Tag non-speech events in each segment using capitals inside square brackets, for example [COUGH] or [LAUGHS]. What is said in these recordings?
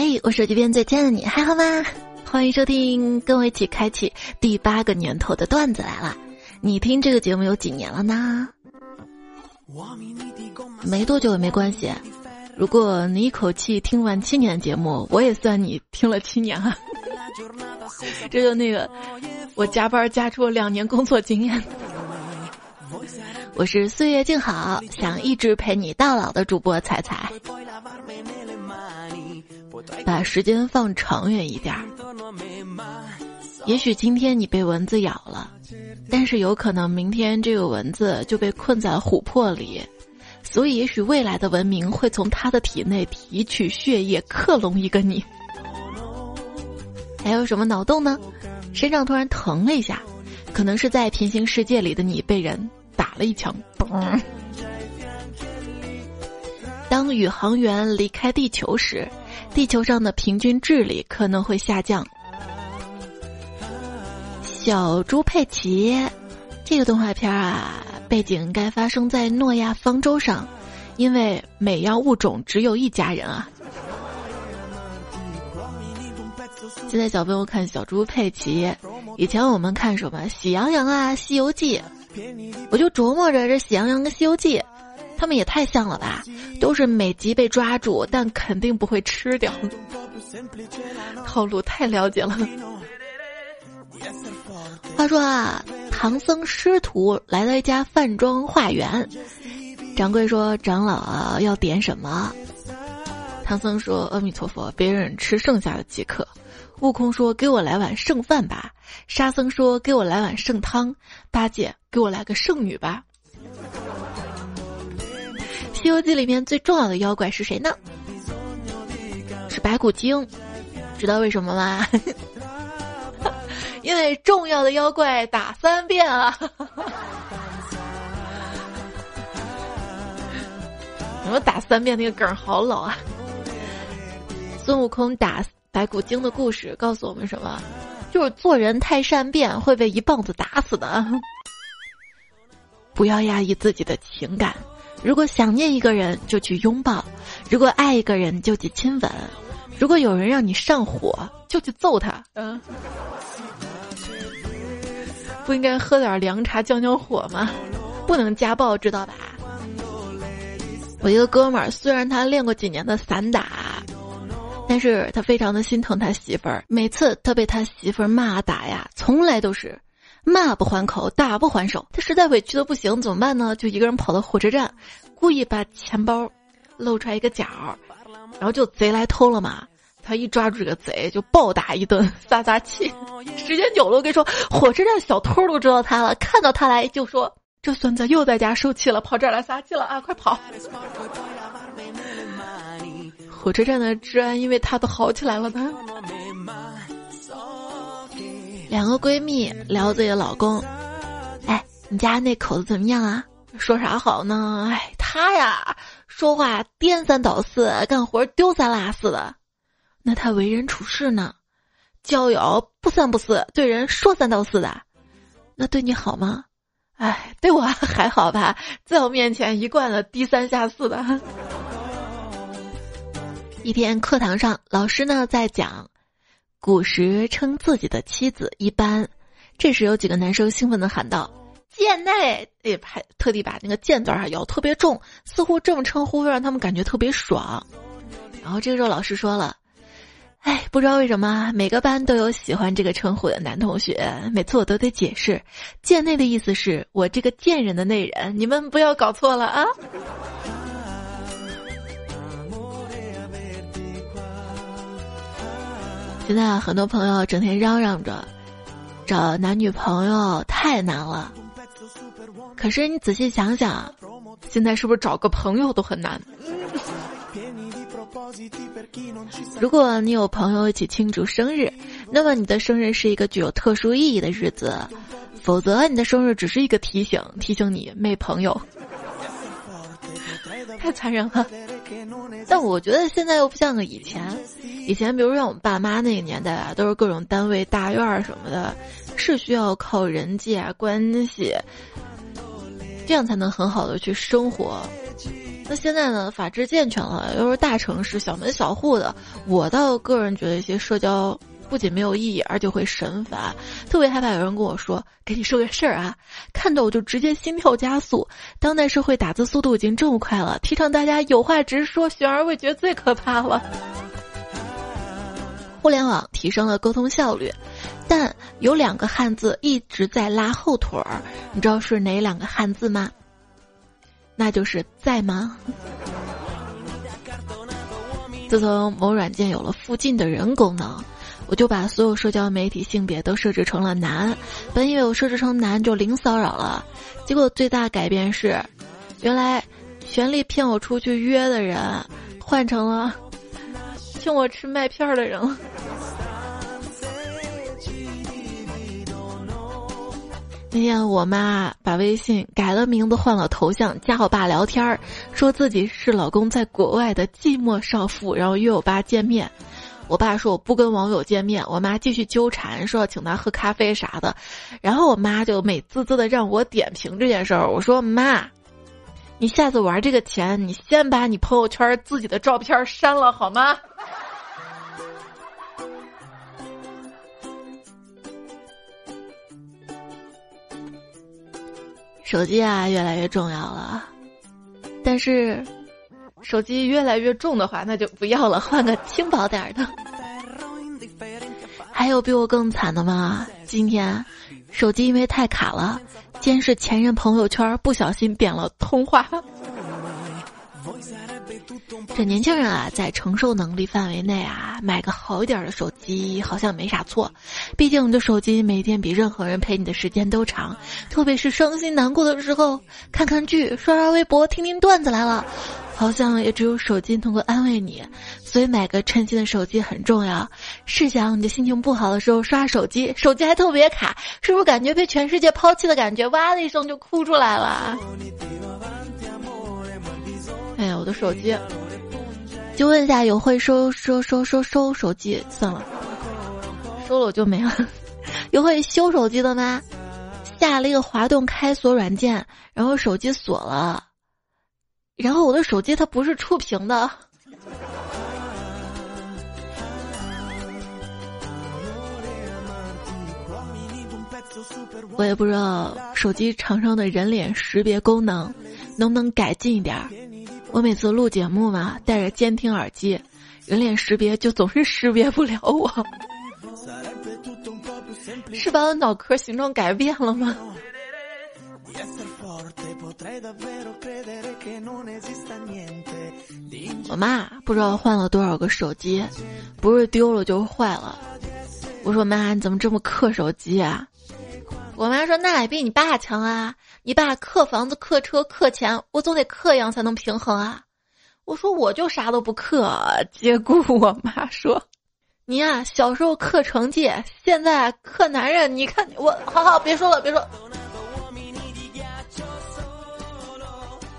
嘿，我手机边最亲爱的你还好吗？欢迎收听，跟我一起开启第八个年头的段子来了。你听这个节目有几年了呢？没多久也没关系。如果你一口气听完七年节目，我也算你听了七年啊。[LAUGHS] 这就那个，我加班加出了两年工作经验。我是岁月静好，想一直陪你到老的主播彩彩。把时间放长远一点儿，也许今天你被蚊子咬了，但是有可能明天这个蚊子就被困在了琥珀里，所以也许未来的文明会从它的体内提取血液，克隆一个你。还有什么脑洞呢？身上突然疼了一下，可能是在平行世界里的你被人打了一枪。当宇航员离开地球时。地球上的平均智力可能会下降。小猪佩奇，这个动画片啊，背景应该发生在诺亚方舟上，因为每样物种只有一家人啊。现在小朋友看小猪佩奇，以前我们看什么《喜羊羊》啊，《西游记》，我就琢磨着这《喜羊羊》跟《西游记》。他们也太像了吧，都是美集被抓住，但肯定不会吃掉。套路太了解了。话说啊，唐僧师徒来到一家饭庄化缘，掌柜说：“长老啊，要点什么？”唐僧说：“阿弥陀佛，别人吃剩下的即可。”悟空说：“给我来碗剩饭吧。”沙僧说：“给我来碗剩汤。”八戒：“给我来个剩女吧。”《西游记》里面最重要的妖怪是谁呢？是白骨精，知道为什么吗？[LAUGHS] 因为重要的妖怪打三遍啊！[LAUGHS] 你们打三遍那个梗好老啊！孙悟空打白骨精的故事告诉我们什么？就是做人太善变会被一棒子打死的。[LAUGHS] 不要压抑自己的情感。如果想念一个人，就去拥抱；如果爱一个人，就去亲吻；如果有人让你上火，就去揍他。嗯，不应该喝点凉茶降降火吗？不能家暴，知道吧？我一个哥们儿，虽然他练过几年的散打，但是他非常的心疼他媳妇儿。每次他被他媳妇儿骂打呀，从来都是。骂不还口，打不还手，他实在委屈的不行，怎么办呢？就一个人跑到火车站，故意把钱包露出来一个角，然后就贼来偷了嘛。他一抓住这个贼，就暴打一顿，撒撒气。时间久了，我跟你说，火车站小偷都知道他了，看到他来就说：“这孙子又在家受气了，跑这儿来撒气了啊！快跑！” [LAUGHS] 火车站的治安因为他都好起来了呢。两个闺蜜聊自己的老公，哎，你家那口子怎么样啊？说啥好呢？哎，他呀，说话颠三倒四，干活丢三落四的。那他为人处事呢？交友不三不四，对人说三道四的。那对你好吗？哎，对我还好吧，在我面前一贯的低三下四的。[LAUGHS] 一天课堂上，老师呢在讲。古时称自己的妻子一般，这时有几个男生兴奋的喊道：“贱内！”也还特地把那个“贱”字儿咬特别重，似乎这么称呼会让他们感觉特别爽。然后这个时候老师说了：“哎，不知道为什么每个班都有喜欢这个称呼的男同学，每次我都得解释，‘贱内’的意思是我这个贱人的内人，你们不要搞错了啊。”现在很多朋友整天嚷嚷着找男女朋友太难了，可是你仔细想想，现在是不是找个朋友都很难？如果你有朋友一起庆祝生日，那么你的生日是一个具有特殊意义的日子；否则，你的生日只是一个提醒，提醒你没朋友。[LAUGHS] 太残忍了。但我觉得现在又不像个以前，以前比如像我们爸妈那个年代啊，都是各种单位大院儿什么的，是需要靠人际啊关系，这样才能很好的去生活。那现在呢，法制健全了，又是大城市小门小户的，我倒个人觉得一些社交不仅没有意义，而且会神烦，特别害怕有人跟我说：“给你说个事儿啊，看到我就直接心跳加速。”当代社会打字速度已经这么快了，提倡大家有话直说，悬而未决最可怕了。互联网提升了沟通效率，但有两个汉字一直在拉后腿儿，你知道是哪两个汉字吗？那就是在吗？[LAUGHS] 自从某软件有了附近的人功能，我就把所有社交媒体性别都设置成了男。本以为我设置成男就零骚扰了，结果最大改变是，原来全力骗我出去约的人，换成了。[LAUGHS] 请我吃麦片的人了。那天我妈把微信改了名字，换了头像，加我爸聊天儿，说自己是老公在国外的寂寞少妇，然后约我爸见面。我爸说我不跟网友见面，我妈继续纠缠，说要请他喝咖啡啥的。然后我妈就美滋滋的让我点评这件事儿。我说妈。你下次玩这个钱，你先把你朋友圈自己的照片删了好吗？手机啊，越来越重要了，但是手机越来越重的话，那就不要了，[LAUGHS] 换个轻薄点儿的。还有比我更惨的吗？今天手机因为太卡了。监视前任朋友圈，不小心点了通话。这年轻人啊，在承受能力范围内啊，买个好一点的手机好像没啥错。毕竟你的手机每天比任何人陪你的时间都长，特别是伤心难过的时候，看看剧、刷刷微博、听听段子来了。好像也只有手机能够安慰你，所以买个称心的手机很重要。试想你的心情不好的时候刷手机，手机还特别卡，是不是感觉被全世界抛弃的感觉？哇的一声就哭出来了。哎呀，我的手机，就问一下，有会收收收收收手机？算了，收了我就没了。[LAUGHS] 有会修手机的吗？下了一个滑动开锁软件，然后手机锁了。然后我的手机它不是触屏的，我也不知道手机厂商的人脸识别功能能不能改进一点儿。我每次录节目嘛，戴着监听耳机，人脸识别就总是识别不了我，是把我脑壳形状改变了吗？我妈不知道换了多少个手机，不是丢了就是坏了。我说妈，你怎么这么克手机啊？我妈说那也比你爸强啊！你爸克房子、克车、克钱，我总得克样才能平衡啊！我说我就啥都不克。结果我妈说，你呀小时候克成绩，现在克男人。你看我，好好别说了，别说。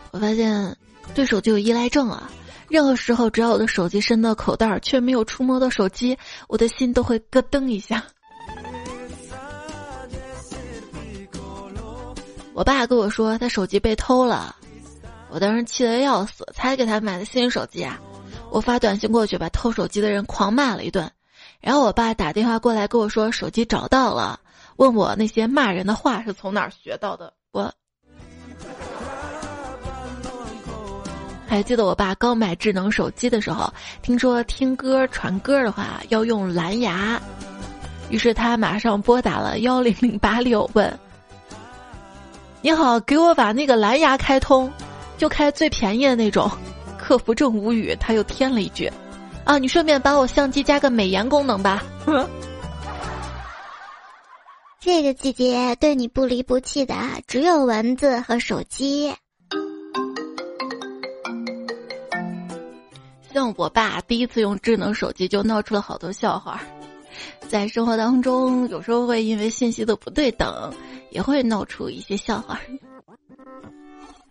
我发现对手机有依赖症啊！任何时候，只要我的手机伸到口袋，却没有触摸到手机，我的心都会咯噔一下。我爸跟我说他手机被偷了，我当时气得要死，才给他买的新手机啊！我发短信过去，把偷手机的人狂骂了一顿，然后我爸打电话过来跟我说手机找到了，问我那些骂人的话是从哪儿学到的，我。还记得我爸刚买智能手机的时候，听说听歌传歌的话要用蓝牙，于是他马上拨打了幺零零八六问：“你好，给我把那个蓝牙开通，就开最便宜的那种。[LAUGHS] ”客服正无语，他又添了一句：“啊，你顺便把我相机加个美颜功能吧。[LAUGHS] ”这个季节对你不离不弃的只有蚊子和手机。像我爸第一次用智能手机就闹出了好多笑话，在生活当中有时候会因为信息的不对等，也会闹出一些笑话。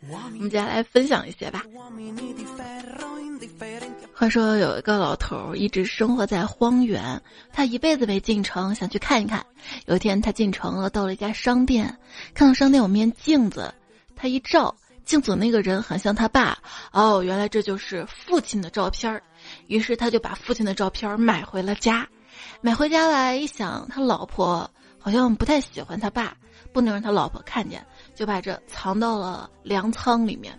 我们接下来分享一些吧。话说有一个老头一直生活在荒原，他一辈子没进城，想去看一看。有一天他进城了，到了一家商店，看到商店有面镜子，他一照。镜子那个人很像他爸。哦，原来这就是父亲的照片儿。于是他就把父亲的照片买回了家。买回家来一想，他老婆好像不太喜欢他爸，不能让他老婆看见，就把这藏到了粮仓里面。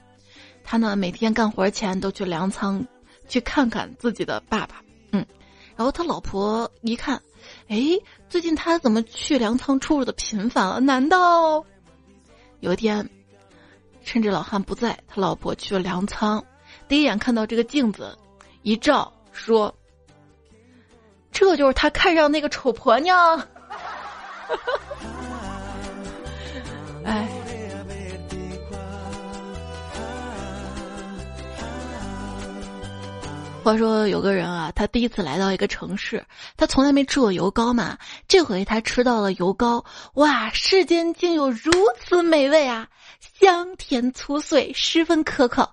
他呢，每天干活前都去粮仓去看看自己的爸爸。嗯，然后他老婆一看。哎，最近他怎么去粮仓出入的频繁了？难道有一天，趁着老汉不在，他老婆去了粮仓，第一眼看到这个镜子，一照说：“这就是他看上那个丑婆娘。”哎。话说有个人啊，他第一次来到一个城市，他从来没吃过油糕嘛。这回他吃到了油糕，哇，世间竟有如此美味啊！香甜粗碎，十分可口。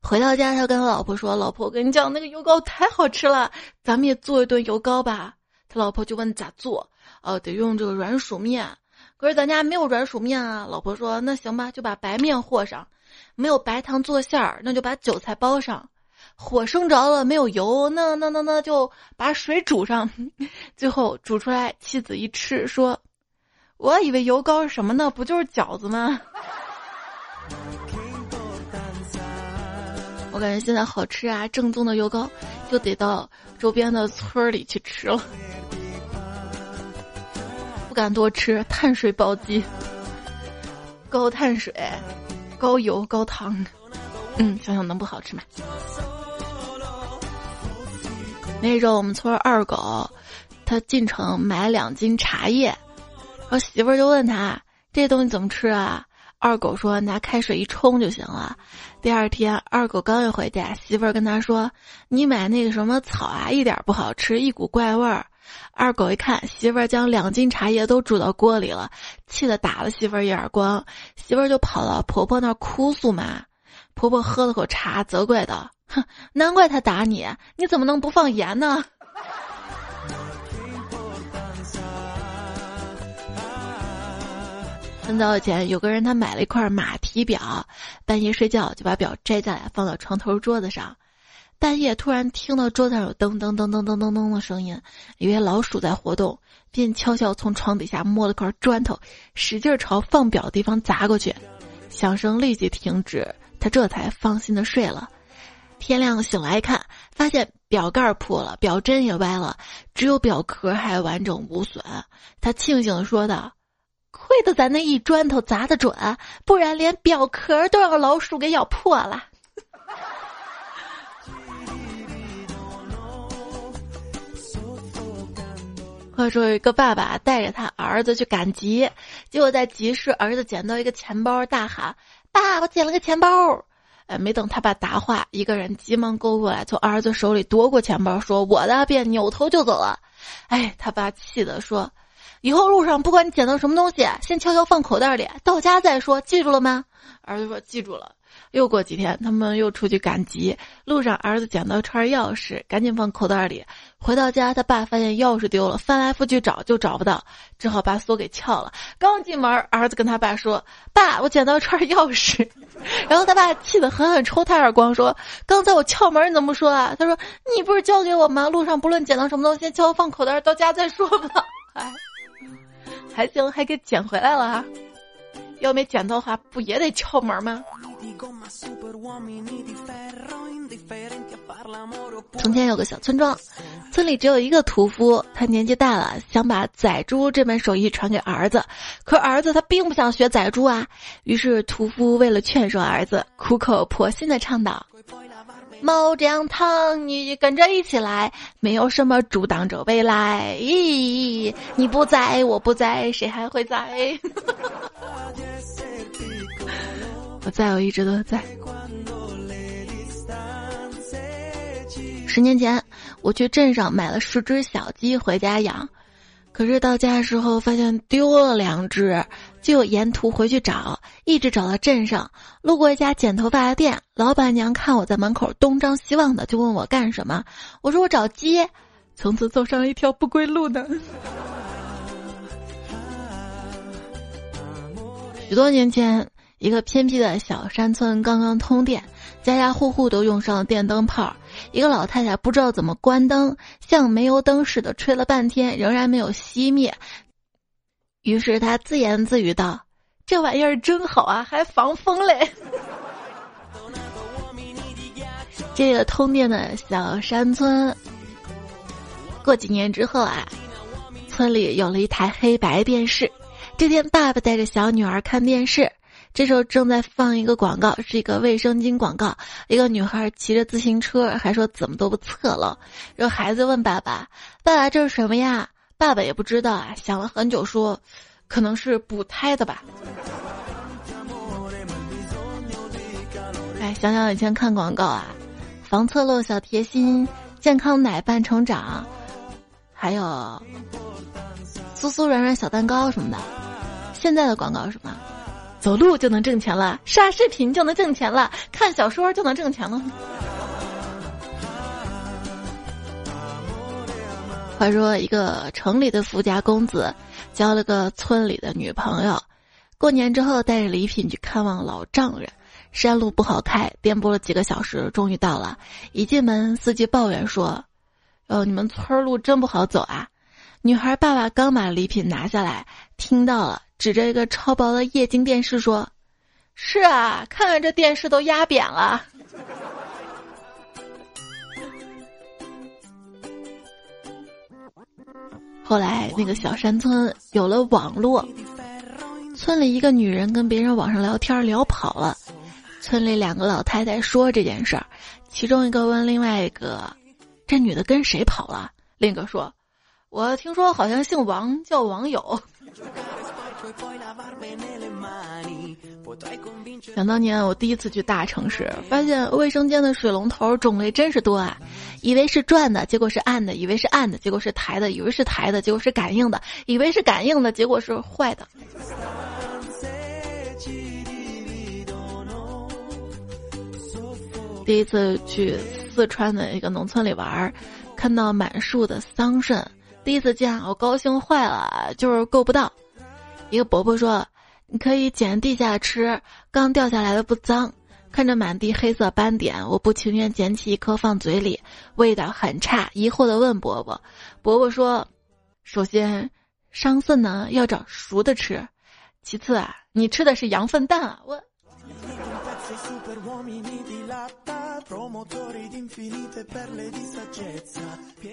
回到家，他跟他老婆说：“老婆，我跟你讲，那个油糕太好吃了，咱们也做一顿油糕吧。”他老婆就问咋做？哦，得用这个软薯面。可是咱家没有软薯面啊。老婆说：“那行吧，就把白面和上。没有白糖做馅儿，那就把韭菜包上。”火生着了，没有油，那那那那就把水煮上，[LAUGHS] 最后煮出来，妻子一吃说：“我以为油糕是什么呢？不就是饺子吗？” [LAUGHS] 我感觉现在好吃啊，正宗的油糕就得到周边的村里去吃了，不敢多吃，碳水暴击，高碳水，高油，高糖，嗯，想想能不好吃吗？那时候我们村二狗，他进城买两斤茶叶，然后媳妇儿就问他这东西怎么吃啊？二狗说拿开水一冲就行了。第二天二狗刚一回家，媳妇儿跟他说：“你买那个什么草啊，一点不好吃，一股怪味儿。”二狗一看媳妇儿将两斤茶叶都煮到锅里了，气得打了媳妇儿一耳光，媳妇儿就跑到婆婆那儿哭诉嘛。婆婆喝了口茶，责怪道。哼，难怪他打你！你怎么能不放盐呢？[LAUGHS] 很早以前，有个人他买了一块马蹄表，半夜睡觉就把表摘下来放到床头桌子上。半夜突然听到桌子上有噔噔噔噔噔噔噔的声音，以为老鼠在活动，便悄悄从床底下摸了块砖头，使劲朝放表的地方砸过去，响声立即停止，他这才放心的睡了。天亮醒来一看，发现表盖破了，表针也歪了，只有表壳还完整无损。他庆幸的说道：“亏得咱那一砖头砸的准，不然连表壳都让老鼠给咬破了。[LAUGHS] ”话说，有一个爸爸带着他儿子去赶集，结果在集市，儿子捡到一个钱包，大喊：“爸，我捡了个钱包！”哎，没等他爸答话，一个人急忙勾过来，从儿子手里夺过钱包，说：“我的！”便扭头就走了。哎，他爸气的说：“以后路上不管你捡到什么东西，先悄悄放口袋里，到家再说，记住了吗？”儿子说：“记住了。”又过几天，他们又出去赶集，路上儿子捡到一串钥匙，赶紧放口袋里。回到家，他爸发现钥匙丢了，翻来覆去找就找不到，只好把锁给撬了。刚进门，儿子跟他爸说：“爸，我捡到一串钥匙。[LAUGHS] ”然后他爸气得狠狠抽他耳光，说：“刚才我撬门，你怎么说啊？”他说：“你不是教给我吗？路上不论捡到什么东西，先悄悄放口袋，到家再说吧。[LAUGHS] ”哎，还行，还给捡回来了。要没捡到的话，不也得敲门吗？从前有个小村庄，村里只有一个屠夫，他年纪大了，想把宰猪这门手艺传给儿子，可儿子他并不想学宰猪啊。于是屠夫为了劝说儿子，苦口婆心的倡导：“猫这汤，你跟着一起来，没有什么阻挡着未来。咦，你不在，我不在，谁还会在？” [LAUGHS] 我在，我一直都在。十年前，我去镇上买了十只小鸡回家养，可是到家的时候发现丢了两只，就沿途回去找，一直找到镇上。路过一家剪头发的店，老板娘看我在门口东张西望的，就问我干什么。我说我找鸡，从此走上了一条不归路呢。[LAUGHS] 许多年前。一个偏僻的小山村刚刚通电，家家户户都用上了电灯泡。一个老太太不知道怎么关灯，像煤油灯似的吹了半天，仍然没有熄灭。于是他自言自语道：“这玩意儿真好啊，还防风嘞。[LAUGHS] ”这个通电的小山村，过几年之后啊，村里有了一台黑白电视。这天，爸爸带着小女儿看电视。这时候正在放一个广告，是一个卫生巾广告。一个女孩骑着自行车，还说怎么都不侧了。然后孩子问爸爸：“爸爸，这是什么呀？”爸爸也不知道啊，想了很久说：“可能是补胎的吧。”哎，想想以前看广告啊，防侧漏小贴心，健康奶伴成长，还有酥酥软软小蛋糕什么的。现在的广告什么？走路就能挣钱了，刷视频就能挣钱了，看小说就能挣钱了。话说，一个城里的富家公子交了个村里的女朋友，过年之后带着礼品去看望老丈人。山路不好开，颠簸了几个小时，终于到了。一进门，司机抱怨说：“哦，你们村路真不好走啊！”女孩爸爸刚把礼品拿下来，听到了。指着一个超薄的液晶电视说：“是啊，看看这电视都压扁了。”后来那个小山村有了网络，村里一个女人跟别人网上聊天聊跑了，村里两个老太太说这件事儿，其中一个问另外一个：“这女的跟谁跑了？”另一个说：“我听说好像姓王，叫网友。”想当年，我第一次去大城市，发现卫生间的水龙头种类真是多啊！以为是转的，结果是按的；以为是按的，结果是抬的；以为是抬的，结果是感应的；以为是感应的，结果是坏的。第一次去四川的一个农村里玩，看到满树的桑葚，第一次见，我高兴坏了，就是够不到。一个伯伯说：“你可以捡地下吃，刚掉下来的不脏。”看着满地黑色斑点，我不情愿捡起一颗放嘴里，味道很差。疑惑的问伯伯：“伯伯说，首先，桑葚呢要找熟的吃，其次啊，你吃的是羊粪蛋啊！”我。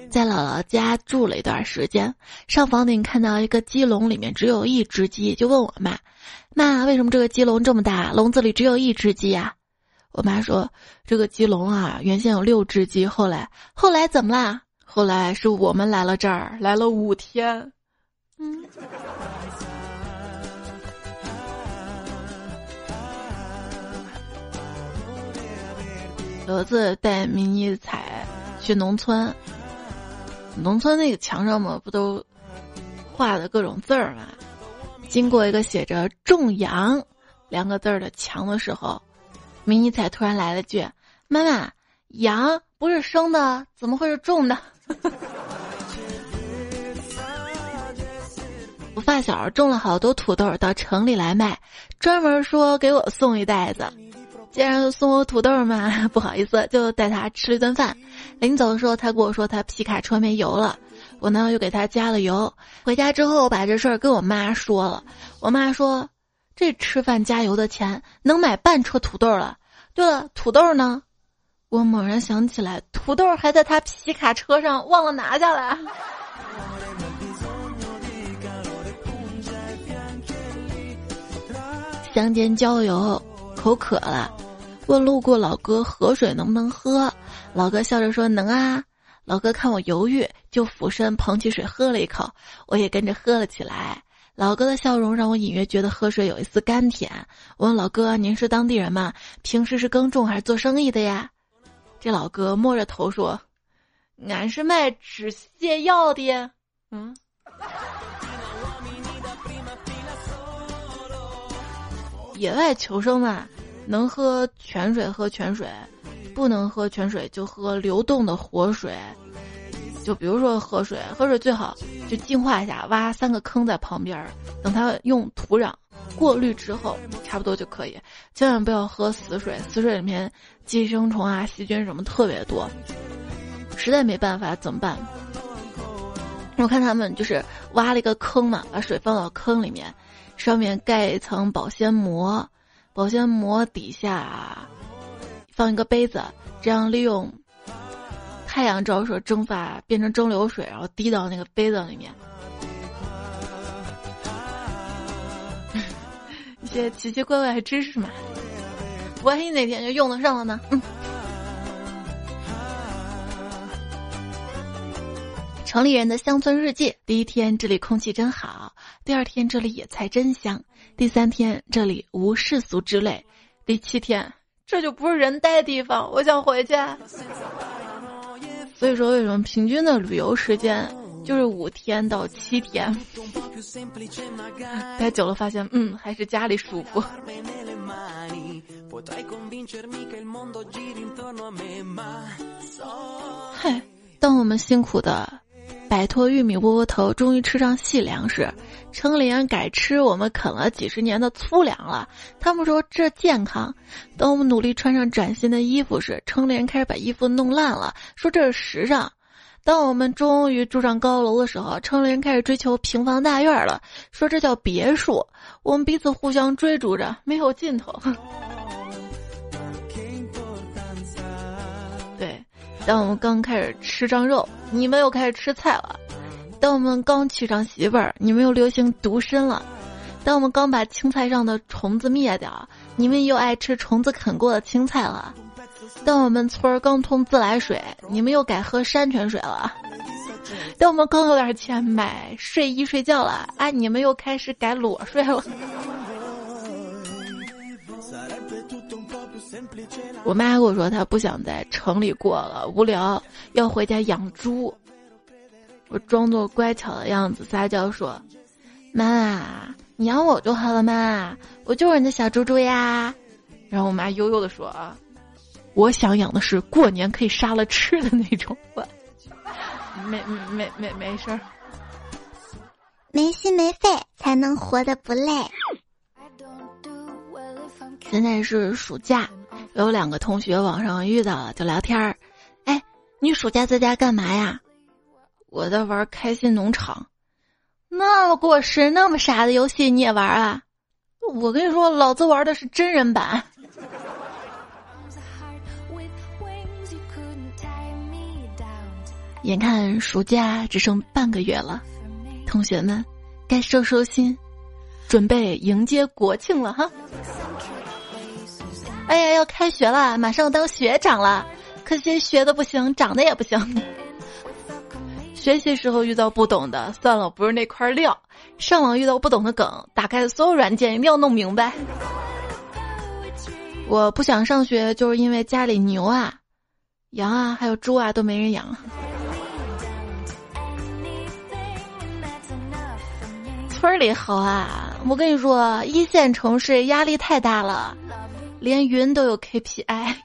在姥姥家住了一段时间，上房顶看到一个鸡笼，里面只有一只鸡，就问我妈：“妈，为什么这个鸡笼这么大，笼子里只有一只鸡呀？”我妈说：“这个鸡笼啊，原先有六只鸡，后来后来怎么啦？后来是我们来了这儿，来了五天。”嗯。有一次带迷你彩去农村，农村那个墙上嘛，不都画的各种字儿嘛？经过一个写着“种羊”两个字儿的墙的时候，迷你彩突然来了句：“妈妈，羊不是生的，怎么会是种的？” [LAUGHS] 我发小种了好多土豆到城里来卖，专门说给我送一袋子。既然送我土豆嘛，[LAUGHS] 不好意思，就带他吃了一顿饭。临走的时候，他跟我说他皮卡车没油了，我呢又给他加了油。回家之后，我把这事儿跟我妈说了。我妈说：“这吃饭加油的钱能买半车土豆了。”对了，土豆呢？我猛然想起来，土豆还在他皮卡车上，忘了拿下来。[LAUGHS] 乡间郊游，口渴了。问路过老哥河水能不能喝，老哥笑着说能啊。老哥看我犹豫，就俯身捧起水喝了一口，我也跟着喝了起来。老哥的笑容让我隐约觉得河水有一丝甘甜。问老哥：“您是当地人吗？平时是耕种还是做生意的呀？”这老哥摸着头说：“俺是卖止泻药的。”嗯。野外求生嘛。能喝泉水喝泉水，不能喝泉水就喝流动的活水。就比如说喝水，喝水最好就净化一下，挖三个坑在旁边，等它用土壤过滤之后差不多就可以。千万不要喝死水，死水里面寄生虫啊、细菌什么特别多。实在没办法怎么办？我看他们就是挖了一个坑嘛，把水放到坑里面，上面盖一层保鲜膜，保鲜膜底下放一个杯子，这样利用太阳照射蒸发变成蒸馏水，然后滴到那个杯子里面。[LAUGHS] 一些奇奇怪怪的知识嘛，万一哪天就用得上了呢？嗯。城里人的乡村日记：第一天，这里空气真好；第二天，这里野菜真香；第三天，这里无世俗之类；第七天，这就不是人待的地方，我想回去。所以说，为什么平均的旅游时间就是五天到七天？[LAUGHS] 待久了发现，嗯，还是家里舒服。嗨，当我们辛苦的。摆脱玉米窝窝头，终于吃上细粮食。城里人改吃我们啃了几十年的粗粮了。他们说这健康。等我们努力穿上崭新的衣服时，城里人开始把衣服弄烂了，说这是时尚。当我们终于住上高楼的时候，城里人开始追求平房大院了，说这叫别墅。我们彼此互相追逐着，没有尽头。当我们刚开始吃上肉，你们又开始吃菜了；当我们刚娶上媳妇儿，你们又流行独身了；当我们刚把青菜上的虫子灭掉，你们又爱吃虫子啃过的青菜了；当我们村儿刚通自来水，你们又改喝山泉水了；当我们刚有点钱买睡衣睡觉了，啊，你们又开始改裸睡了。我妈跟我说，她不想在城里过了，无聊，要回家养猪。我装作乖巧的样子撒娇说：“妈，你养我就好了嘛，我就是你的小猪猪呀。”然后我妈悠悠的说：“啊，我想养的是过年可以杀了吃的那种。”没没没没事儿，没心没肺才能活得不累。现在是暑假。有两个同学网上遇到了，就聊天儿。哎，你暑假在家干嘛呀？我在玩开心农场，那么过时、那么傻的游戏你也玩啊？我跟你说，老子玩的是真人版。眼看暑假只剩半个月了，同学们该收收心，准备迎接国庆了哈。哎呀，要开学了，马上当学长了，可惜学的不行，长得也不行。[LAUGHS] 学习时候遇到不懂的，算了，不是那块料。上网遇到不懂的梗，打开所有软件一定要弄明白。我不想上学，就是因为家里牛啊、羊啊，还有猪啊都没人养。村里好啊，我跟你说，一线城市压力太大了。连云都有 KPI，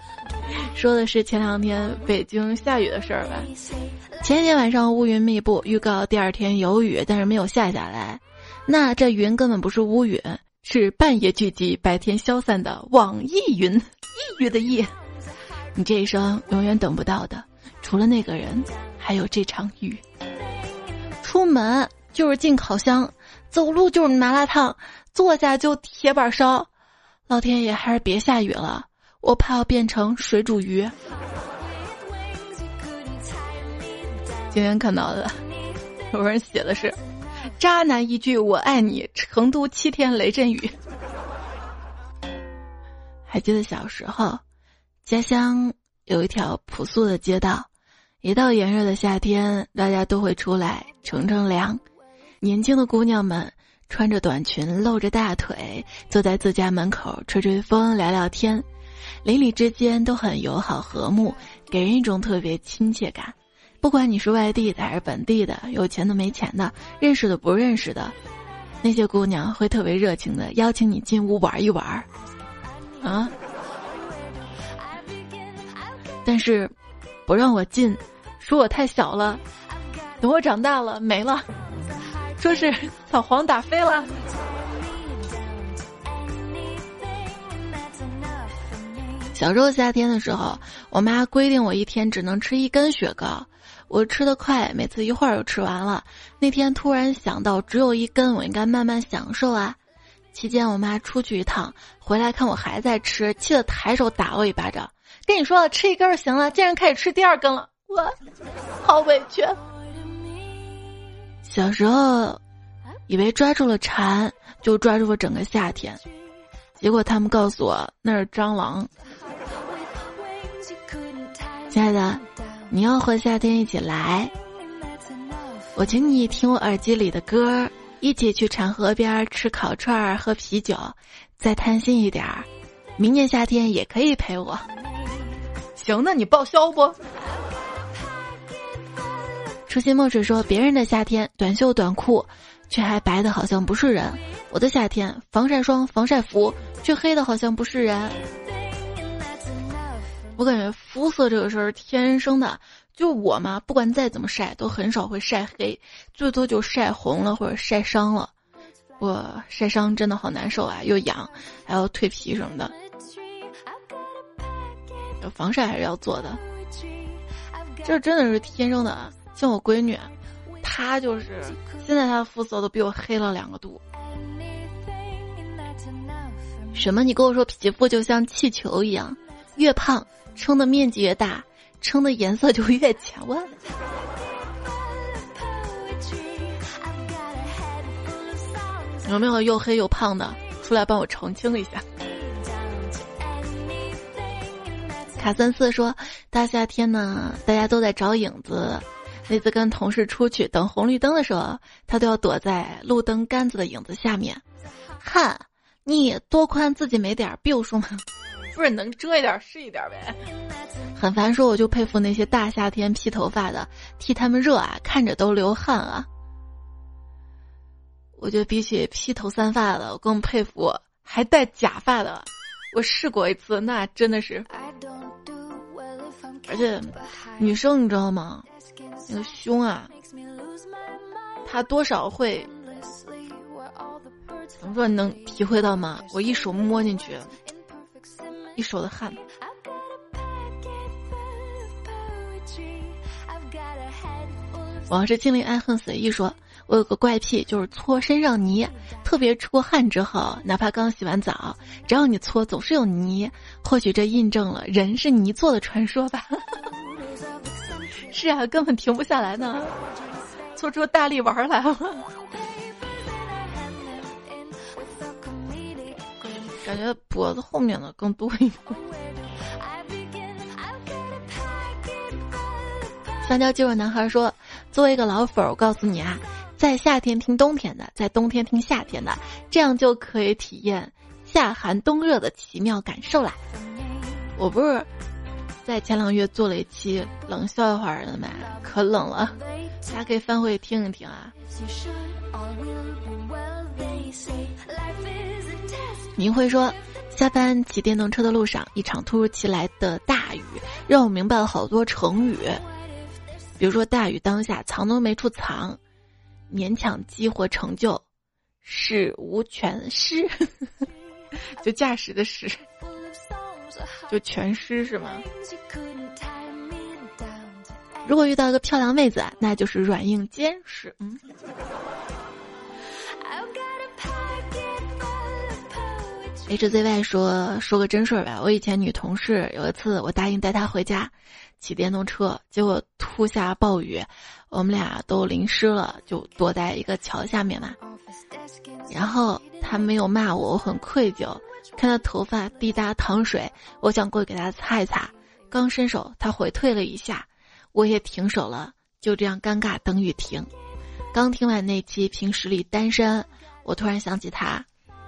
说的是前两天北京下雨的事儿吧？前一天晚上乌云密布，预告第二天有雨，但是没有下下来。那这云根本不是乌云，是半夜聚集、白天消散的网易云，抑郁的抑。你这一生永远等不到的，除了那个人，还有这场雨。出门就是进烤箱，走路就是麻辣烫，坐下就铁板烧。老天爷，还是别下雨了，我怕要变成水煮鱼。今天看到的，有人写的是“渣男一句我爱你”，成都七天雷阵雨。还记得小时候，家乡有一条朴素的街道，一到炎热的夏天，大家都会出来乘乘凉，年轻的姑娘们。穿着短裙，露着大腿，坐在自家门口吹吹风、聊聊天，邻里之间都很友好和睦，给人一种特别亲切感。不管你是外地的还是本地的，有钱的没钱的，认识的不认识的，那些姑娘会特别热情的邀请你进屋玩一玩。啊！但是，不让我进，说我太小了，等我长大了没了。说是草黄打飞了。小时候夏天的时候，我妈规定我一天只能吃一根雪糕，我吃的快，每次一会儿就吃完了。那天突然想到只有一根，我应该慢慢享受啊。期间我妈出去一趟，回来看我还在吃，气得抬手打我一巴掌。跟你说了，吃一根就行了，竟然开始吃第二根了，我好委屈。小时候，以为抓住了蝉就抓住了整个夏天，结果他们告诉我那是蟑螂。亲爱的，你要和夏天一起来，我请你听我耳机里的歌。一起去长河边吃烤串、喝啤酒，再贪心一点儿，明年夏天也可以陪我。行，那你报销不？初心墨水说：“别人的夏天短袖短裤，却还白的好像不是人；我的夏天防晒霜、防晒服，却黑的好像不是人。”我感觉肤色这个事儿天生的。就我嘛，不管再怎么晒，都很少会晒黑，最多就晒红了或者晒伤了。我晒伤真的好难受啊，又痒，还要蜕皮什么的。防晒还是要做的，这真的是天生的啊。像我闺女，她就是现在她的肤色都比我黑了两个度。什么？你跟我说皮肤就像气球一样，越胖撑的面积越大。撑的颜色就越浅。问有没有又黑又胖的出来帮我澄清一下？卡森四说：大夏天呢，大家都在找影子。那次跟同事出去等红绿灯的时候，他都要躲在路灯杆子的影子下面。看，你多宽自己没点儿避数吗？[LAUGHS] 不是能遮一点是一点呗。很烦，说我就佩服那些大夏天披头发的，替他们热啊，看着都流汗啊。我觉得比起披头散发的，我更佩服还戴假发的。我试过一次，那真的是，而且女生你知道吗？那个胸啊，它多少会，怎么说你能体会到吗？我一手摸进去，一手的汗。我要是精灵，爱恨随意。说，我有个怪癖，就是搓身上泥，特别出汗之后，哪怕刚洗完澡，只要你搓，总是有泥。或许这印证了人是泥做的传说吧。是啊，根本停不下来呢，搓出大力丸来了。感觉脖子后面的更多一点。香蕉肌肉男孩说。作为一个老粉儿，我告诉你啊，在夏天听冬天的，在冬天听夏天的，这样就可以体验夏寒冬热的奇妙感受啦。我不是在前两月做了一期冷笑话的吗？可冷了，大家可以翻回去听一听啊。您会说，下班骑电动车的路上，一场突如其来的大雨，让我明白了好多成语。比如说，大雨当下，藏都没处藏，勉强激活成就，事无全失，[LAUGHS] 就驾驶的驶，就全湿是吗？如果遇到一个漂亮妹子，那就是软硬兼施。嗯。HZY 说说个真事儿吧，我以前女同事有一次，我答应带她回家。骑电动车，结果突下暴雨，我们俩都淋湿了，就躲在一个桥下面嘛。然后她没有骂我，我很愧疚。看他头发滴答淌水，我想过去给他擦一擦。刚伸手，他回退了一下，我也停手了。就这样尴尬等雨停。刚听完那期凭实力单身，我突然想起他，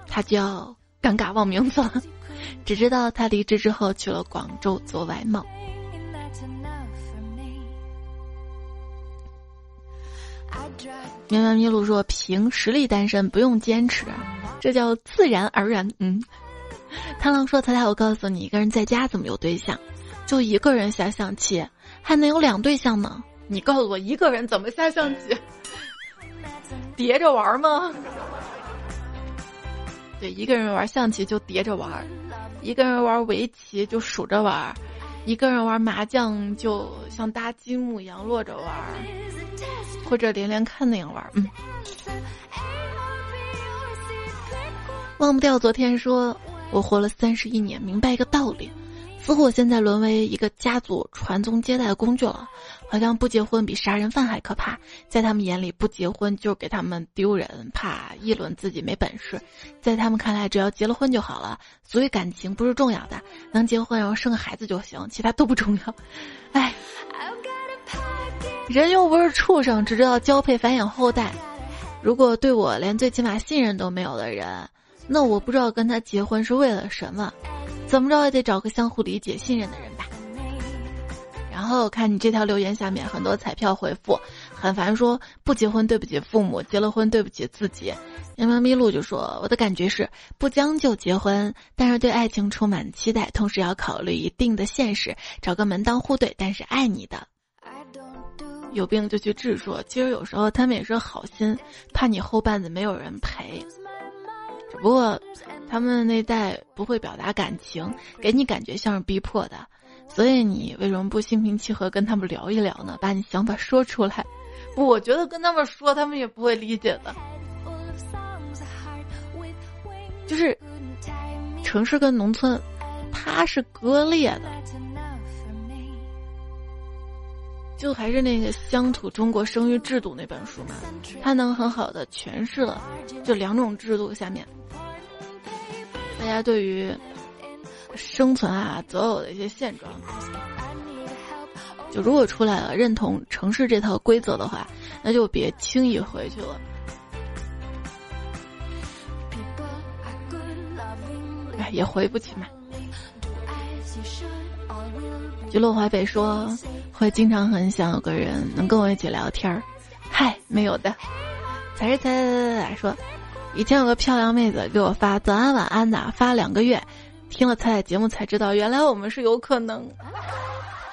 他叫尴尬忘名字了，只知道他离职之后去了广州做外贸。喵喵咪路说：“凭实力单身，不用坚持，这叫自然而然。”嗯，贪狼说：“彩彩，我告诉你，一个人在家怎么有对象？就一个人下象棋，还能有两对象呢？你告诉我，一个人怎么下象棋？叠着玩吗？[LAUGHS] 对，一个人玩象棋就叠着玩。一个人玩围棋就数着玩，一个人玩麻将就像搭积木一样摞着玩，或者连连看那样玩。嗯，忘不掉昨天说，我活了三十一年，明白一个道理。似乎我现在沦为一个家族传宗接代的工具了，好像不结婚比杀人犯还可怕。在他们眼里，不结婚就是给他们丢人，怕议论自己没本事。在他们看来，只要结了婚就好了，所以感情不是重要的，能结婚然后生个孩子就行，其他都不重要。哎，人又不是畜生，只知道交配繁衍后代。如果对我连最起码信任都没有的人，那我不知道跟他结婚是为了什么。怎么着也得找个相互理解、信任的人吧。然后看你这条留言下面很多彩票回复，很烦说不结婚对不起父母，结了婚对不起自己。羊毛咪露就说我的感觉是不将就结婚，但是对爱情充满期待，同时要考虑一定的现实，找个门当户对但是爱你的。有病就去治。说其实有时候他们也是好心，怕你后半子没有人陪。不过，他们那代不会表达感情，给你感觉像是逼迫的，所以你为什么不心平气和跟他们聊一聊呢？把你想法说出来。不，我觉得跟他们说，他们也不会理解的。就是城市跟农村，它是割裂的。就还是那个《乡土中国生育制度》那本书嘛，它能很好的诠释了这两种制度下面。大家对于生存啊择偶的一些现状，就如果出来了认同城市这套规则的话，那就别轻易回去了。哎，也回不去嘛。就落淮北说，会经常很想有个人能跟我一起聊天儿。嗨，没有的。才是才才才说。以前有个漂亮妹子给我发早安晚安的，发两个月，听了彩彩节目才知道，原来我们是有可能。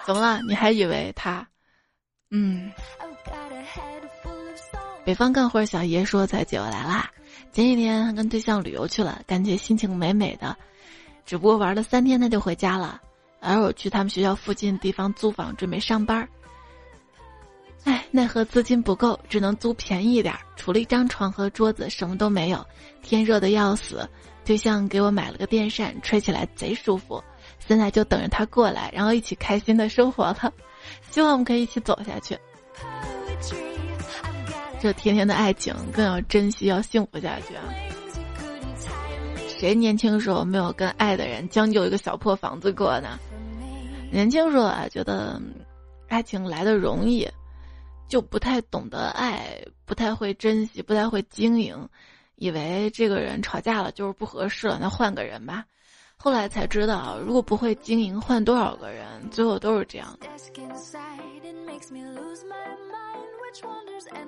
怎么了？你还以为他？嗯。北方干活小爷说：“彩姐我来啦！前几天跟对象旅游去了，感觉心情美美的，只不过玩了三天他就回家了，而我去他们学校附近地方租房准备上班。”哎，奈何资金不够，只能租便宜一点。除了一张床和桌子，什么都没有。天热的要死，对象给我买了个电扇，吹起来贼舒服。现在就等着他过来，然后一起开心的生活了。希望我们可以一起走下去。这甜甜的爱情更要珍惜，要幸福下去啊！谁年轻时候没有跟爱的人将就一个小破房子过呢？年轻时候啊，觉得爱情来的容易。就不太懂得爱，不太会珍惜，不太会经营，以为这个人吵架了就是不合适了，那换个人吧。后来才知道，如果不会经营，换多少个人，最后都是这样的。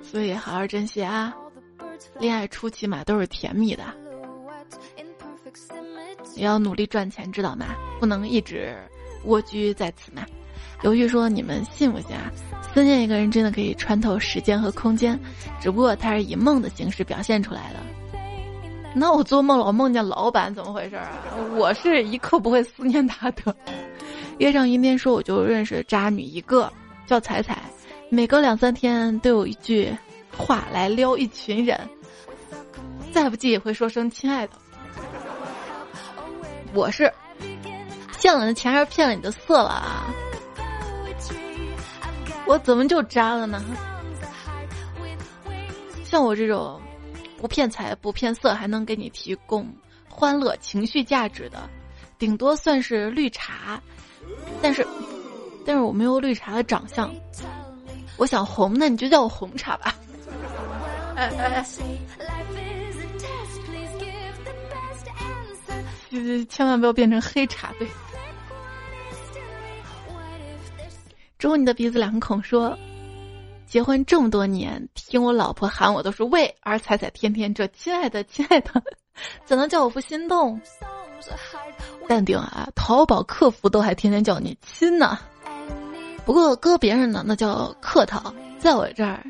所以好好珍惜啊！恋爱初期嘛，都是甜蜜的，也要努力赚钱，知道吗？不能一直蜗居在此嘛。犹豫说：“你们信不信啊？思念一个人真的可以穿透时间和空间，只不过它是以梦的形式表现出来的。那我做梦老梦见老板，怎么回事啊？我是一刻不会思念他的。约上一面说，我就认识渣女一个，叫彩彩，每隔两三天都有一句话来撩一群人，再不济也会说声亲爱的。我是骗了你的钱，还是骗了你的色了啊？”我怎么就渣了呢？像我这种不骗财不骗色，还能给你提供欢乐情绪价值的，顶多算是绿茶。但是，但是我没有绿茶的长相。我想红，那你就叫我红茶吧。哎哎，千万不要变成黑茶对。捉你的鼻子两孔，说，结婚这么多年，听我老婆喊我都是喂，而彩彩天天这亲爱的亲爱的，[LAUGHS] [LAUGHS] 怎能叫我不心动？淡定啊，淘宝客服都还天天叫你亲呢。不过搁别人呢，那叫客套，在我这儿，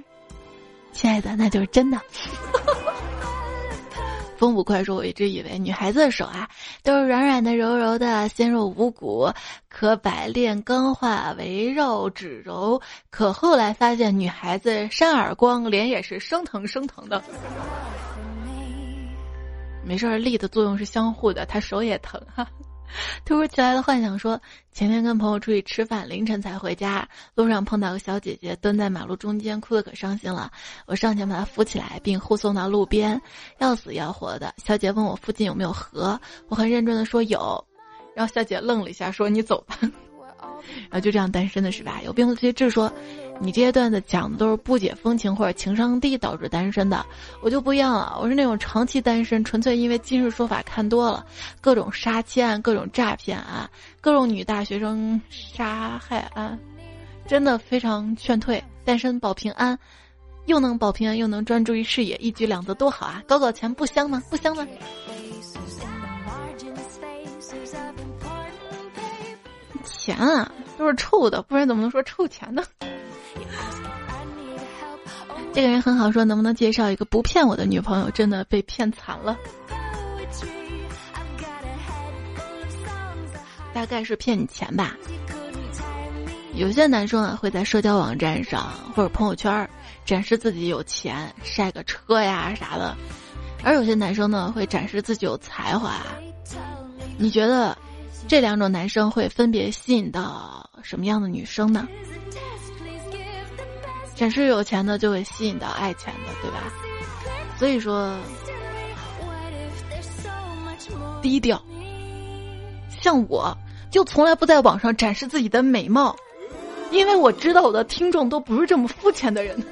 亲爱的那就是真的。[LAUGHS] 风不快说：“我一直以为女孩子的手啊都是软软的、柔柔的、纤弱无骨，可百炼钢化为肉指柔。可后来发现，女孩子扇耳光，脸也是生疼生疼的。没事儿，力的作用是相互的，她手也疼哈。” [LAUGHS] 突如其来的幻想说：前天跟朋友出去吃饭，凌晨才回家，路上碰到个小姐姐蹲在马路中间，哭得可伤心了。我上前把她扶起来，并护送到路边，要死要活的。小姐问我附近有没有河，我很认真的说有，然后小姐愣了一下，说：“你走吧。”然后就这样单身的是吧？有病的这些志说，你这些段子讲的都是不解风情或者情商低导致单身的，我就不一样了，我是那种长期单身，纯粹因为今日说法看多了，各种杀妻案、各种诈骗案、各种女大学生杀害案，真的非常劝退，单身保平安，又能保平安又能专注于事业，一举两得多好啊！搞搞钱不香吗？不香吗？钱啊，都是臭的，不然怎么能说臭钱呢？这个人很好，说能不能介绍一个不骗我的女朋友？真的被骗惨了，大概是骗你钱吧。有些男生啊会在社交网站上或者朋友圈展示自己有钱，晒个车呀啥的，而有些男生呢会展示自己有才华。你觉得？这两种男生会分别吸引到什么样的女生呢？展示有钱的就会吸引到爱钱的，对吧？所以说，低调。像我，就从来不在网上展示自己的美貌，因为我知道我的听众都不是这么肤浅的人。[LAUGHS]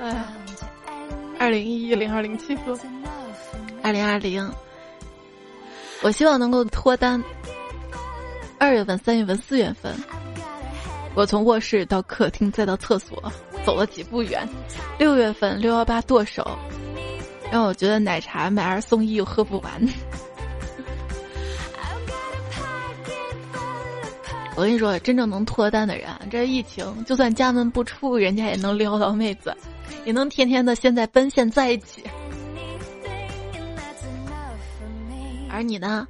哎，二零一一零二零七说。二零二零，我希望能够脱单。二月份、三月份、四月份，我从卧室到客厅再到厕所，走了几步远。六月份六幺八剁手，让我觉得奶茶买二送一又喝不完。[LAUGHS] 我跟你说，真正能脱单的人，这疫情就算家门不出，人家也能撩到妹子，也能天天的现在奔现在一起。而你呢？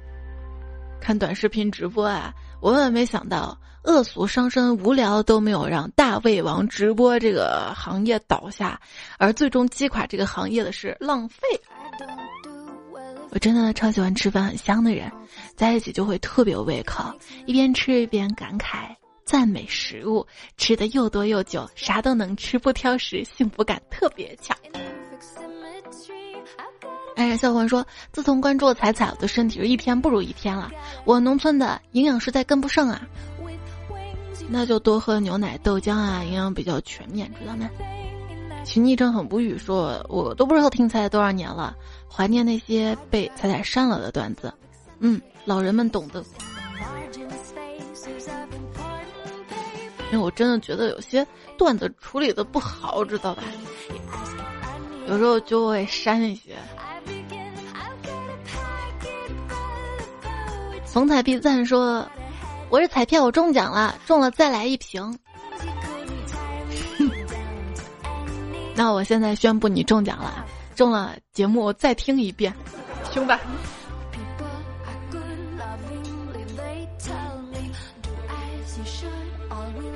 看短视频直播啊！我万万没想到，恶俗伤身、无聊都没有让大胃王直播这个行业倒下，而最终击垮这个行业的是浪费。我真的超喜欢吃饭很香的人，在一起就会特别有胃口，一边吃一边感慨赞美食物，吃的又多又久，啥都能吃不挑食，幸福感特别强。哎，小伙说，自从关注了彩彩，我的身体是一天不如一天了。我农村的营养实在跟不上啊，那就多喝牛奶、豆浆啊，营养比较全面，知道吗？秦昵称很无语，说我都不知道听彩彩多少年了，怀念那些被彩彩删了的段子。嗯，老人们懂得。因为我真的觉得有些段子处理的不好，知道吧？有时候就会删一些。逢彩必赞说：“我是彩票，我中奖了，中了再来一瓶。[LAUGHS] 那我现在宣布你中奖了，中了节目再听一遍，听吧。[LAUGHS] ”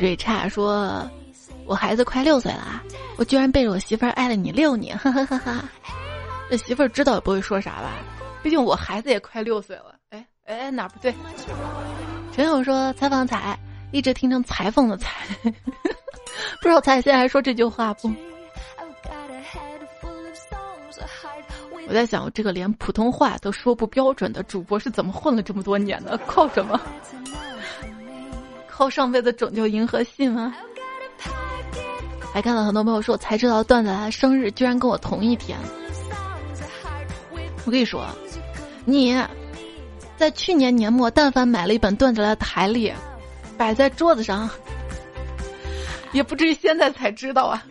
瑞差说：“我孩子快六岁了啊，我居然背着我媳妇儿爱了你六年，哈哈哈哈！这媳妇儿知道也不会说啥吧？毕竟我孩子也快六岁了。”哎，哪不对？陈友说采访彩，一直听成裁缝的裁，[LAUGHS] 不知道彩现在还说这句话不？我在想，我这个连普通话都说不标准的主播是怎么混了这么多年的？靠什么？靠上辈子拯救银河系吗？还看到很多朋友说，我才知道段子他生日居然跟我同一天。我跟你说，你。在去年年末，但凡买了一本段子来的台历，摆在桌子上，也不至于现在才知道啊。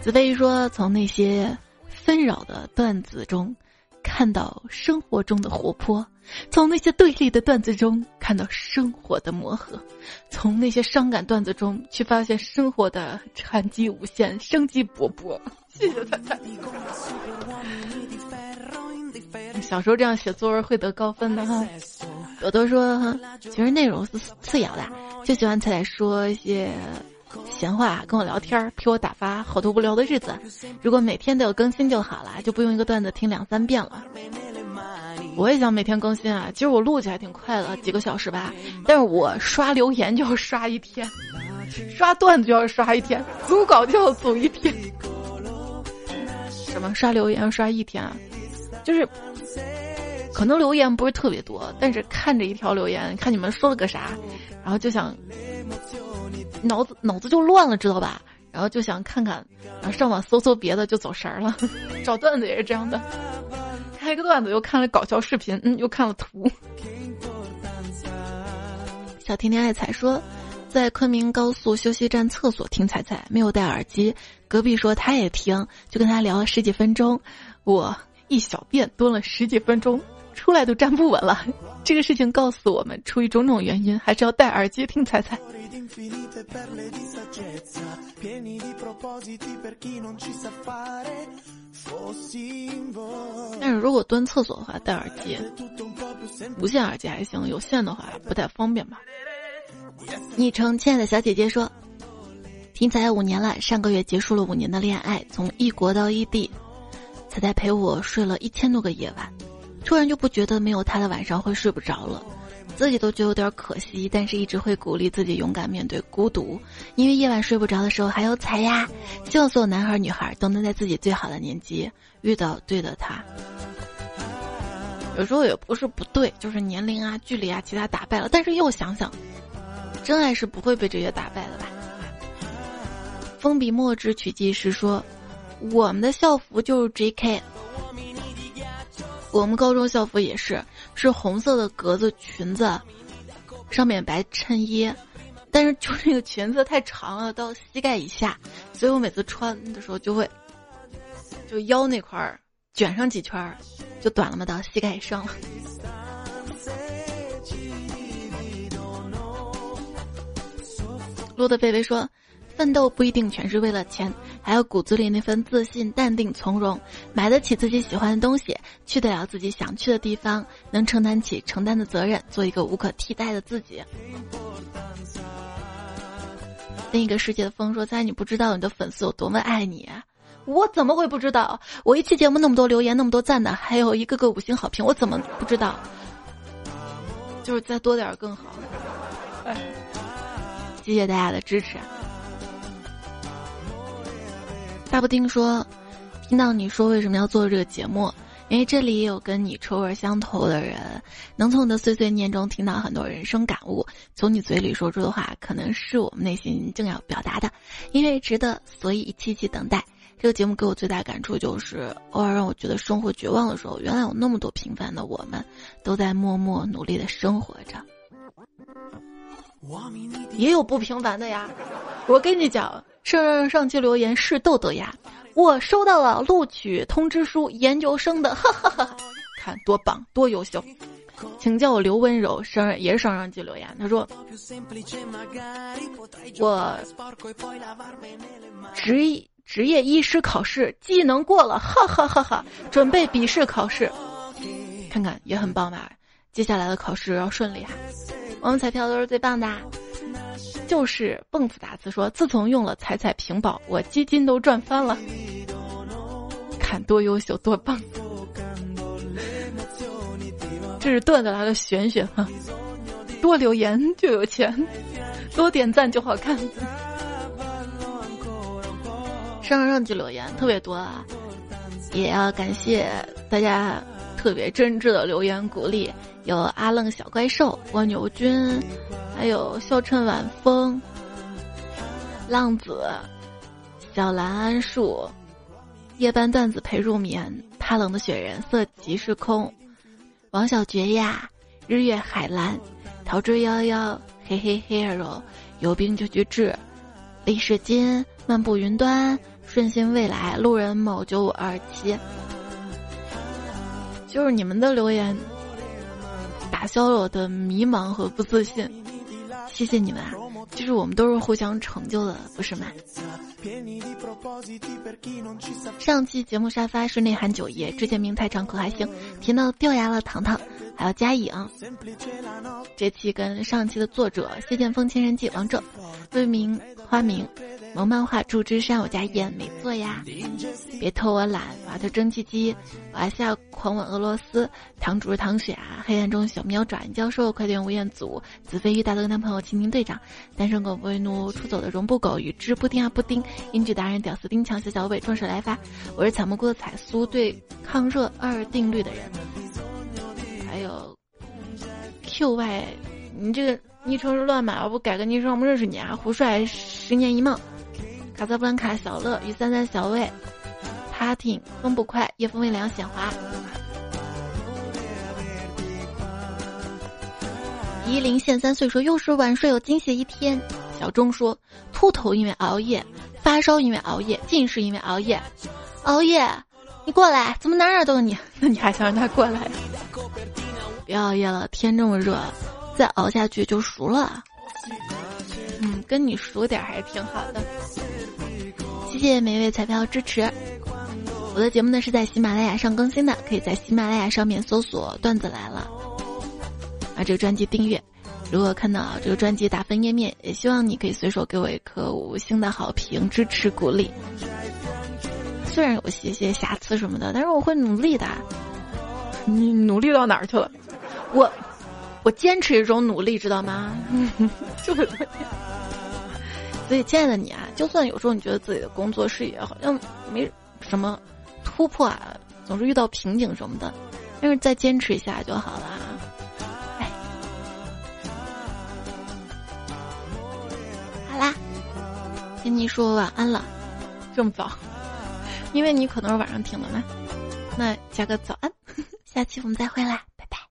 子飞说：“从那些纷扰的段子中，看到生活中的活泼，从那些对立的段子中看到生活的磨合，从那些伤感段子中去发现生活的禅机无限、生机勃勃。谢谢大家。小时候这样写作文会得高分的哈。有的说，其实内容是次要的，就喜欢彩彩说一些。闲话跟我聊天，陪我打发好多无聊的日子。如果每天都有更新就好了，就不用一个段子听两三遍了。我也想每天更新啊，其实我录起来挺快的，几个小时吧。但是我刷留言就要刷一天，刷段子就要刷一天，组稿就要组一天。什么刷留言要刷一天啊？就是可能留言不是特别多，但是看着一条留言，看你们说了个啥，然后就想。脑子脑子就乱了，知道吧？然后就想看看，然后上网搜搜别的，就走神儿了。[LAUGHS] 找段子也是这样的，看一个段子又看了搞笑视频，嗯，又看了图。小甜甜爱彩说，在昆明高速休息站厕所听彩彩，没有戴耳机，隔壁说他也听，就跟他聊了十几分钟。我一小便蹲了十几分钟。出来都站不稳了，这个事情告诉我们，出于种种原因，还是要戴耳机听彩彩。但是如果蹲厕所的话，戴耳机，无线耳机还行，有线的话不太方便吧。昵称亲爱的小姐姐说，听彩彩五年了，上个月结束了五年的恋爱，从异国到异地，他在陪我睡了一千多个夜晚。突然就不觉得没有他的晚上会睡不着了，自己都觉得有点可惜，但是一直会鼓励自己勇敢面对孤独，因为夜晚睡不着的时候还有彩呀。希望所有男孩女孩都能在自己最好的年纪遇到对的他。有时候也不是不对，就是年龄啊、距离啊，其他打败了。但是又想想，真爱是不会被这些打败的吧？风笔墨之取记时说，我们的校服就是 J.K。我们高中校服也是，是红色的格子裙子，上面白衬衣，但是就那个裙子太长了，到膝盖以下，所以我每次穿的时候就会，就腰那块儿卷上几圈儿，就短了嘛，到膝盖以上了。路的贝贝说。奋斗不一定全是为了钱，还有骨子里那份自信、淡定、从容，买得起自己喜欢的东西，去得了自己想去的地方，能承担起承担的责任，做一个无可替代的自己。另一个世界的风说：“在你不知道你的粉丝有多么爱你，我怎么会不知道？我一期节目那么多留言，那么多赞的，还有一个个五星好评，我怎么不知道？就是再多点更好。哎，谢谢大家的支持。”大布丁说：“听到你说为什么要做这个节目，因为这里也有跟你臭味相投的人，能从你的碎碎念中听到很多人生感悟。从你嘴里说出的话，可能是我们内心正要表达的。因为值得，所以一期期等待。这个节目给我最大感触就是，偶尔让我觉得生活绝望的时候，原来有那么多平凡的我们，都在默默努力的生活着。也有不平凡的呀，我跟你讲。”上上期留言是豆豆呀，我收到了录取通知书，研究生的，[LAUGHS] 哈哈哈，看多棒多优秀，请叫我刘温柔，生日也是上上期留言，他说我职职业医师考试技能过了，哈哈哈哈，准备笔试考试，看看也很棒吧，接下来的考试要顺利哈，我们彩票都是最棒的。就是蹦子打字说，自从用了彩彩屏保，我基金都赚翻了。看多优秀，多棒！这是段子来的玄学哈，多留言就有钱，多点赞就好看。上上期留言特别多啊，也要感谢大家特别真挚的留言鼓励。有阿愣小怪兽、蜗牛君，还有笑趁晚风、浪子、小蓝桉树、夜班段子陪入眠、怕冷的雪人、色即是空、王小绝呀、日月海蓝、桃之夭夭、嘿嘿 hero、有病就去治、李世金、漫步云端、顺心未来、路人某九五二七。就是你们的留言打消了我的迷茫和不自信，谢谢你们啊！其实我们都是互相成就的，不是吗？上期节目沙发是内涵九爷，之前名太长可还行，甜到掉牙了糖糖，还有嘉颖。这期跟上期的作者谢剑锋《千人记》王者，未名花名。萌漫画祝之山，我家燕没做呀，别偷我懒，瓦特蒸汽机，瓦下狂吻俄罗斯，堂主是唐雪啊，黑暗中小喵爪教授，快点吴彦祖，子飞鱼大哥男朋友蜻蜓队长，单身狗不为奴，出走的绒布狗，与之布丁啊布丁，英俊达人屌丝丁强小小伟壮士来发，我是采蘑菇的彩苏，对抗热二定律的人，还有 QY，你这个昵称是乱码，要不改个昵称，我们认识你啊，胡帅十年一梦。卡萨布兰卡小乐与三三小魏，Party 风不快，夜风微凉显华，夷陵现三岁说又是晚睡有惊喜一天。小钟说秃头因为熬夜，发烧因为熬夜，近视因为熬夜。熬夜，你过来，怎么哪哪都有你？[LAUGHS] 那你还想让他过来？别熬夜了，天这么热，再熬下去就熟了。嗯，跟你熟点还是挺好的。谢谢每位彩票支持。我的节目呢是在喜马拉雅上更新的，可以在喜马拉雅上面搜索“段子来了”，把这个专辑订阅。如果看到这个专辑打分页面，也希望你可以随手给我一颗五星的好评，支持鼓励。虽然有些些瑕疵什么的，但是我会努力的。你努力到哪儿去了？我，我坚持一种努力，知道吗？[LAUGHS] 就是。所以，亲爱的你啊，就算有时候你觉得自己的工作事业好像没什么突破啊，总是遇到瓶颈什么的，但是再坚持一下就好了。哎，好啦，跟你说晚安了，这么早，因为你可能是晚上听的嘛，那加个早安，下期我们再会啦。